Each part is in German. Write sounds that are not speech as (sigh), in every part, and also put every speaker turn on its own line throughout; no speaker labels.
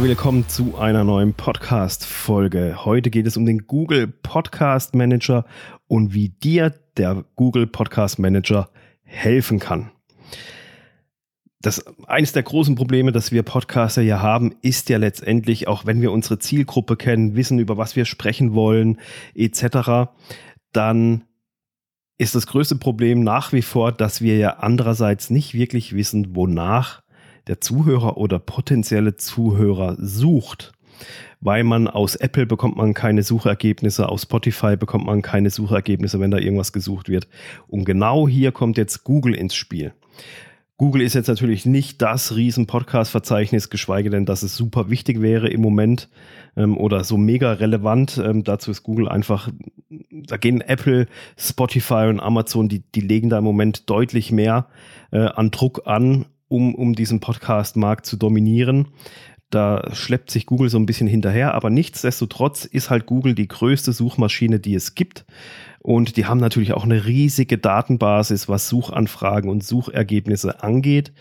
Willkommen zu einer neuen Podcast-Folge. Heute geht es um den Google Podcast Manager und wie dir der Google Podcast Manager helfen kann. Das, eines der großen Probleme, das wir Podcaster hier haben, ist ja letztendlich, auch wenn wir unsere Zielgruppe kennen, wissen, über was wir sprechen wollen, etc., dann ist das größte Problem nach wie vor, dass wir ja andererseits nicht wirklich wissen, wonach der Zuhörer oder potenzielle Zuhörer sucht. Weil man aus Apple bekommt man keine Suchergebnisse, aus Spotify bekommt man keine Suchergebnisse, wenn da irgendwas gesucht wird. Und genau hier kommt jetzt Google ins Spiel. Google ist jetzt natürlich nicht das riesen Podcast-Verzeichnis, geschweige denn, dass es super wichtig wäre im Moment ähm, oder so mega relevant. Ähm, dazu ist Google einfach, da gehen Apple, Spotify und Amazon, die, die legen da im Moment deutlich mehr äh, an Druck an um, um diesen Podcast-Markt zu dominieren. Da schleppt sich Google so ein bisschen hinterher, aber nichtsdestotrotz ist halt Google die größte Suchmaschine, die es gibt. Und die haben natürlich auch eine riesige Datenbasis, was Suchanfragen und Suchergebnisse angeht.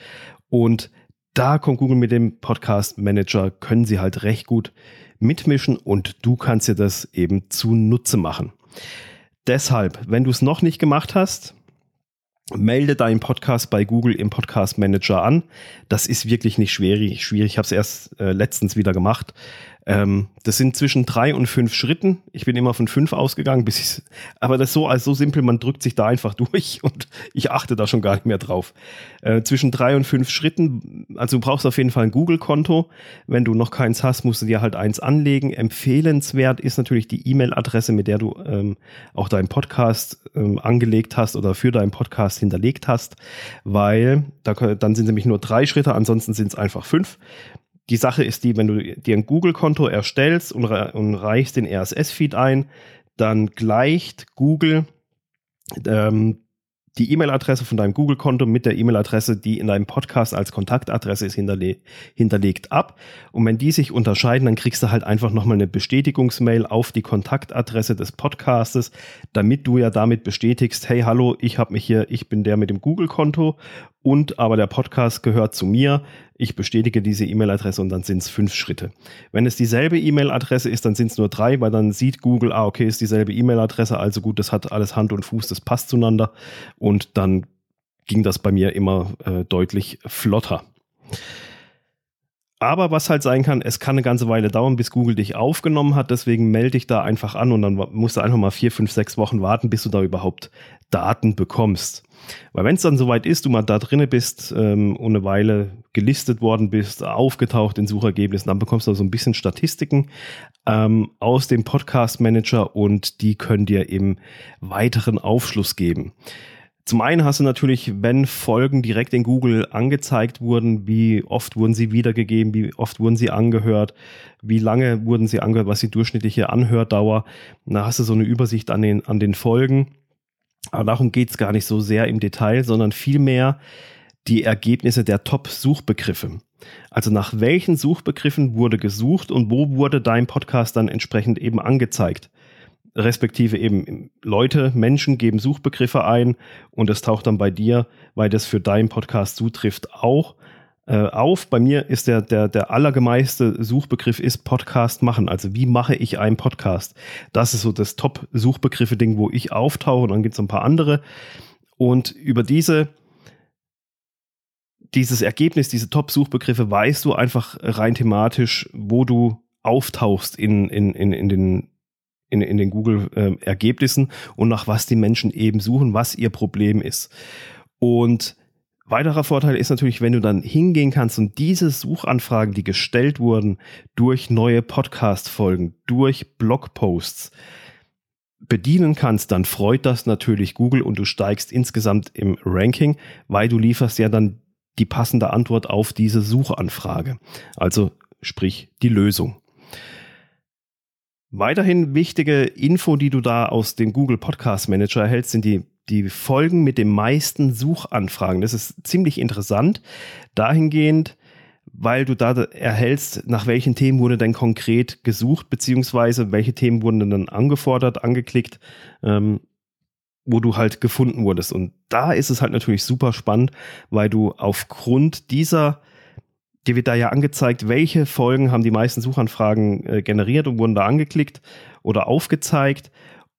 Und da kommt Google mit dem Podcast Manager, können sie halt recht gut mitmischen und du kannst dir das eben zunutze machen. Deshalb, wenn du es noch nicht gemacht hast, melde deinen Podcast bei Google im Podcast Manager an. Das ist wirklich nicht schwierig. schwierig. Ich habe es erst äh, letztens wieder gemacht. Ähm, das sind zwischen drei und fünf Schritten. Ich bin immer von fünf ausgegangen, bis ich, aber das so, also so simpel, man drückt sich da einfach (laughs) durch und ich achte da schon gar nicht mehr drauf. Äh, zwischen drei und fünf Schritten, also du brauchst auf jeden Fall ein Google-Konto. Wenn du noch keins hast, musst du dir halt eins anlegen. Empfehlenswert ist natürlich die E-Mail-Adresse, mit der du ähm, auch deinen Podcast ähm, angelegt hast oder für deinen Podcast hinterlegt hast, weil da, dann sind nämlich nur drei Schritte, ansonsten sind es einfach fünf. Die Sache ist die, wenn du dir ein Google-Konto erstellst und, und reichst den RSS-Feed ein, dann gleicht Google ähm, die E-Mail-Adresse von deinem Google-Konto mit der E-Mail-Adresse, die in deinem Podcast als Kontaktadresse ist, hinterle hinterlegt ab. Und wenn die sich unterscheiden, dann kriegst du halt einfach nochmal eine Bestätigungsmail auf die Kontaktadresse des Podcastes, damit du ja damit bestätigst, hey, hallo, ich habe mich hier, ich bin der mit dem Google-Konto und aber der Podcast gehört zu mir. Ich bestätige diese E-Mail-Adresse und dann sind es fünf Schritte. Wenn es dieselbe E-Mail-Adresse ist, dann sind es nur drei, weil dann sieht Google, ah, okay, ist dieselbe E-Mail-Adresse, also gut, das hat alles Hand und Fuß, das passt zueinander. Und dann ging das bei mir immer äh, deutlich flotter. Aber was halt sein kann, es kann eine ganze Weile dauern, bis Google dich aufgenommen hat. Deswegen melde dich da einfach an und dann musst du einfach mal vier, fünf, sechs Wochen warten, bis du da überhaupt Daten bekommst. Weil wenn es dann soweit ist, du mal da drinne bist ähm, und eine Weile gelistet worden bist, aufgetaucht in Suchergebnissen, dann bekommst du so ein bisschen Statistiken ähm, aus dem Podcast Manager und die können dir eben weiteren Aufschluss geben. Zum einen hast du natürlich, wenn Folgen direkt in Google angezeigt wurden, wie oft wurden sie wiedergegeben, wie oft wurden sie angehört, wie lange wurden sie angehört, was die durchschnittliche Anhördauer. Da hast du so eine Übersicht an den, an den Folgen. Aber darum geht es gar nicht so sehr im Detail, sondern vielmehr die Ergebnisse der Top-Suchbegriffe. Also nach welchen Suchbegriffen wurde gesucht und wo wurde dein Podcast dann entsprechend eben angezeigt respektive eben Leute, Menschen geben Suchbegriffe ein und es taucht dann bei dir, weil das für deinen Podcast zutrifft, auch äh, auf. Bei mir ist der, der, der allergemeiste Suchbegriff ist Podcast machen. Also wie mache ich einen Podcast? Das ist so das Top-Suchbegriffe-Ding, wo ich auftauche und dann gibt es ein paar andere. Und über diese dieses Ergebnis, diese Top-Suchbegriffe, weißt du einfach rein thematisch, wo du auftauchst in, in, in, in den in, in den Google-Ergebnissen äh, und nach was die Menschen eben suchen, was ihr Problem ist. Und weiterer Vorteil ist natürlich, wenn du dann hingehen kannst und diese Suchanfragen, die gestellt wurden durch neue Podcast-Folgen, durch Blogposts, bedienen kannst, dann freut das natürlich Google und du steigst insgesamt im Ranking, weil du lieferst ja dann die passende Antwort auf diese Suchanfrage. Also sprich die Lösung. Weiterhin wichtige Info, die du da aus dem Google Podcast Manager erhältst, sind die, die Folgen mit den meisten Suchanfragen. Das ist ziemlich interessant. Dahingehend, weil du da erhältst, nach welchen Themen wurde denn konkret gesucht, beziehungsweise welche Themen wurden dann angefordert, angeklickt, ähm, wo du halt gefunden wurdest. Und da ist es halt natürlich super spannend, weil du aufgrund dieser dir wird da ja angezeigt, welche Folgen haben die meisten Suchanfragen äh, generiert und wurden da angeklickt oder aufgezeigt.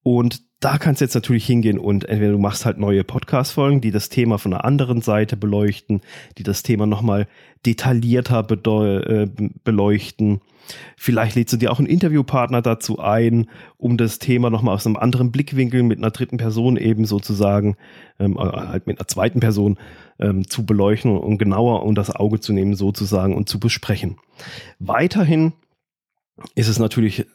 Und da kannst du jetzt natürlich hingehen und entweder du machst halt neue Podcast-Folgen, die das Thema von einer anderen Seite beleuchten, die das Thema nochmal detaillierter äh, beleuchten. Vielleicht lädst du dir auch einen Interviewpartner dazu ein, um das Thema nochmal aus einem anderen Blickwinkel mit einer dritten Person eben sozusagen, ähm, äh, halt mit einer zweiten Person ähm, zu beleuchten und genauer unter das Auge zu nehmen sozusagen und zu besprechen. Weiterhin ist es natürlich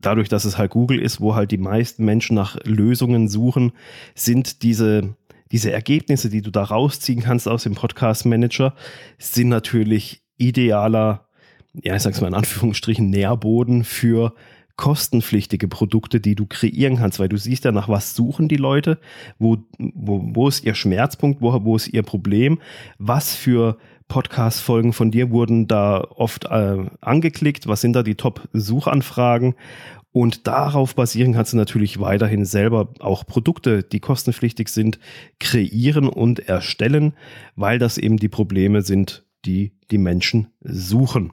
dadurch, dass es halt Google ist, wo halt die meisten Menschen nach Lösungen suchen, sind diese, diese Ergebnisse, die du da rausziehen kannst aus dem Podcast Manager, sind natürlich idealer, ja, ich sag's mal in Anführungsstrichen, Nährboden für kostenpflichtige Produkte, die du kreieren kannst, weil du siehst ja nach was suchen die Leute, wo, wo, wo ist ihr Schmerzpunkt, wo, wo ist ihr Problem, was für Podcast-Folgen von dir wurden da oft äh, angeklickt? Was sind da die Top-Suchanfragen? Und darauf basieren kannst du natürlich weiterhin selber auch Produkte, die kostenpflichtig sind, kreieren und erstellen, weil das eben die Probleme sind, die die Menschen suchen.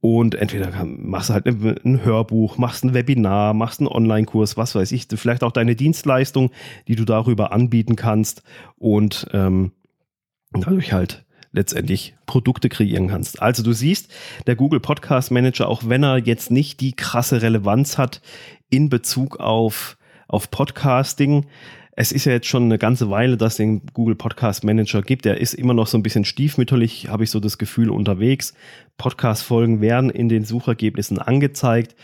Und entweder machst du halt ein Hörbuch, machst ein Webinar, machst einen Online-Kurs, was weiß ich, vielleicht auch deine Dienstleistung, die du darüber anbieten kannst und ähm, dadurch halt letztendlich Produkte kreieren kannst. Also du siehst, der Google Podcast Manager, auch wenn er jetzt nicht die krasse Relevanz hat in Bezug auf, auf Podcasting, es ist ja jetzt schon eine ganze Weile, dass es den Google Podcast Manager gibt. Der ist immer noch so ein bisschen stiefmütterlich, habe ich so das Gefühl, unterwegs. Podcast-Folgen werden in den Suchergebnissen angezeigt.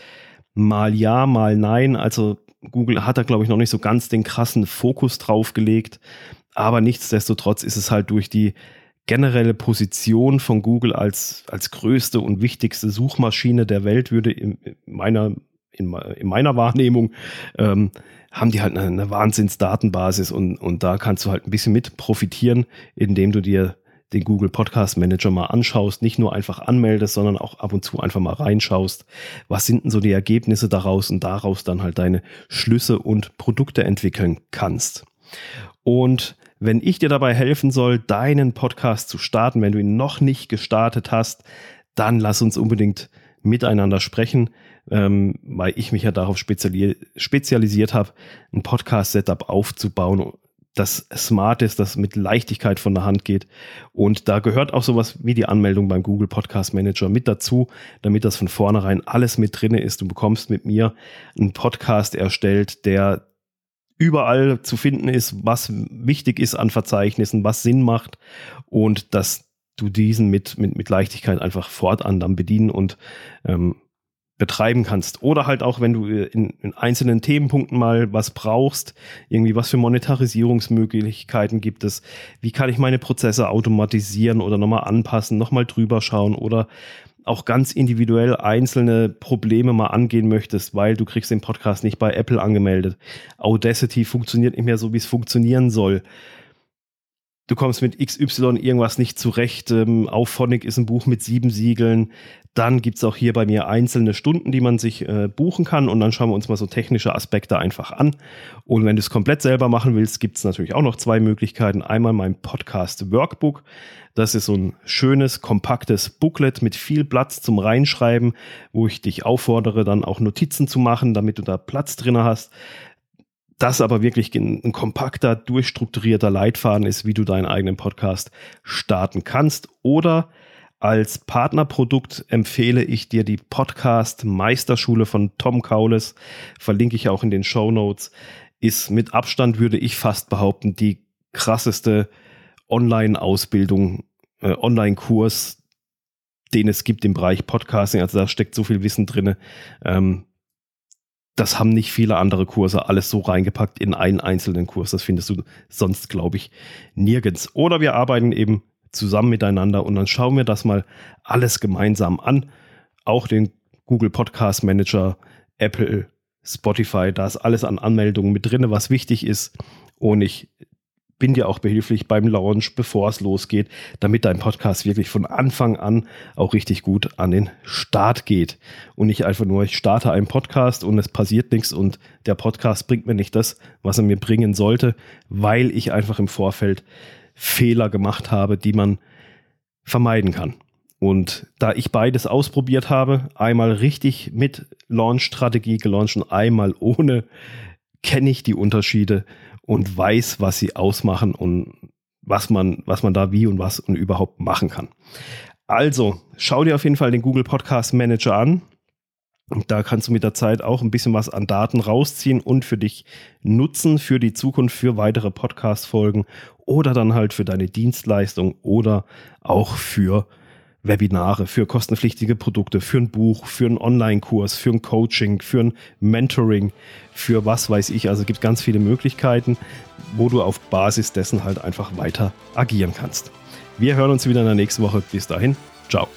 Mal ja, mal nein. Also Google hat da, glaube ich, noch nicht so ganz den krassen Fokus drauf gelegt. Aber nichtsdestotrotz ist es halt durch die generelle Position von Google als, als größte und wichtigste Suchmaschine der Welt würde in meiner, in, in meiner Wahrnehmung, ähm, haben die halt eine, eine Wahnsinnsdatenbasis und, und da kannst du halt ein bisschen mit profitieren, indem du dir den Google Podcast Manager mal anschaust, nicht nur einfach anmeldest, sondern auch ab und zu einfach mal reinschaust, was sind denn so die Ergebnisse daraus und daraus dann halt deine Schlüsse und Produkte entwickeln kannst. Und wenn ich dir dabei helfen soll, deinen Podcast zu starten, wenn du ihn noch nicht gestartet hast, dann lass uns unbedingt miteinander sprechen, ähm, weil ich mich ja darauf speziali spezialisiert habe, ein Podcast-Setup aufzubauen, das smart ist, das mit Leichtigkeit von der Hand geht. Und da gehört auch sowas wie die Anmeldung beim Google Podcast Manager mit dazu, damit das von vornherein alles mit drinne ist. Du bekommst mit mir einen Podcast erstellt, der überall zu finden ist, was wichtig ist an Verzeichnissen, was Sinn macht und dass du diesen mit, mit, mit Leichtigkeit einfach fortan dann bedienen und ähm, betreiben kannst. Oder halt auch, wenn du in, in, einzelnen Themenpunkten mal was brauchst, irgendwie was für Monetarisierungsmöglichkeiten gibt es, wie kann ich meine Prozesse automatisieren oder nochmal anpassen, nochmal drüber schauen oder auch ganz individuell einzelne Probleme mal angehen möchtest, weil du kriegst den Podcast nicht bei Apple angemeldet. Audacity funktioniert nicht mehr so, wie es funktionieren soll. Du kommst mit XY irgendwas nicht zurecht. Ähm, Auphonic ist ein Buch mit sieben Siegeln. Dann gibt es auch hier bei mir einzelne Stunden, die man sich äh, buchen kann. Und dann schauen wir uns mal so technische Aspekte einfach an. Und wenn du es komplett selber machen willst, gibt es natürlich auch noch zwei Möglichkeiten. Einmal mein Podcast Workbook. Das ist so ein schönes, kompaktes Booklet mit viel Platz zum Reinschreiben, wo ich dich auffordere, dann auch Notizen zu machen, damit du da Platz drin hast. Das aber wirklich ein, ein kompakter, durchstrukturierter Leitfaden ist, wie du deinen eigenen Podcast starten kannst. Oder als Partnerprodukt empfehle ich dir die Podcast Meisterschule von Tom Kaules. Verlinke ich auch in den Show Notes. Ist mit Abstand, würde ich fast behaupten, die krasseste Online-Ausbildung, äh, Online-Kurs, den es gibt im Bereich Podcasting. Also da steckt so viel Wissen drin. Ähm, das haben nicht viele andere Kurse alles so reingepackt in einen einzelnen Kurs. Das findest du sonst, glaube ich, nirgends. Oder wir arbeiten eben zusammen miteinander und dann schauen wir das mal alles gemeinsam an. Auch den Google Podcast Manager, Apple, Spotify, da ist alles an Anmeldungen mit drin, was wichtig ist. Und ich bin dir auch behilflich beim Launch, bevor es losgeht, damit dein Podcast wirklich von Anfang an auch richtig gut an den Start geht. Und nicht einfach nur, ich starte einen Podcast und es passiert nichts und der Podcast bringt mir nicht das, was er mir bringen sollte, weil ich einfach im Vorfeld Fehler gemacht habe, die man vermeiden kann. Und da ich beides ausprobiert habe, einmal richtig mit Launch-Strategie gelauncht und einmal ohne, kenne ich die Unterschiede und weiß, was sie ausmachen und was man, was man da wie und was und überhaupt machen kann. Also, schau dir auf jeden Fall den Google Podcast Manager an. Da kannst du mit der Zeit auch ein bisschen was an Daten rausziehen und für dich nutzen für die Zukunft, für weitere Podcast-Folgen oder dann halt für deine Dienstleistung oder auch für Webinare, für kostenpflichtige Produkte, für ein Buch, für einen Online-Kurs, für ein Coaching, für ein Mentoring, für was weiß ich. Also es gibt ganz viele Möglichkeiten, wo du auf Basis dessen halt einfach weiter agieren kannst. Wir hören uns wieder in der nächsten Woche. Bis dahin, ciao.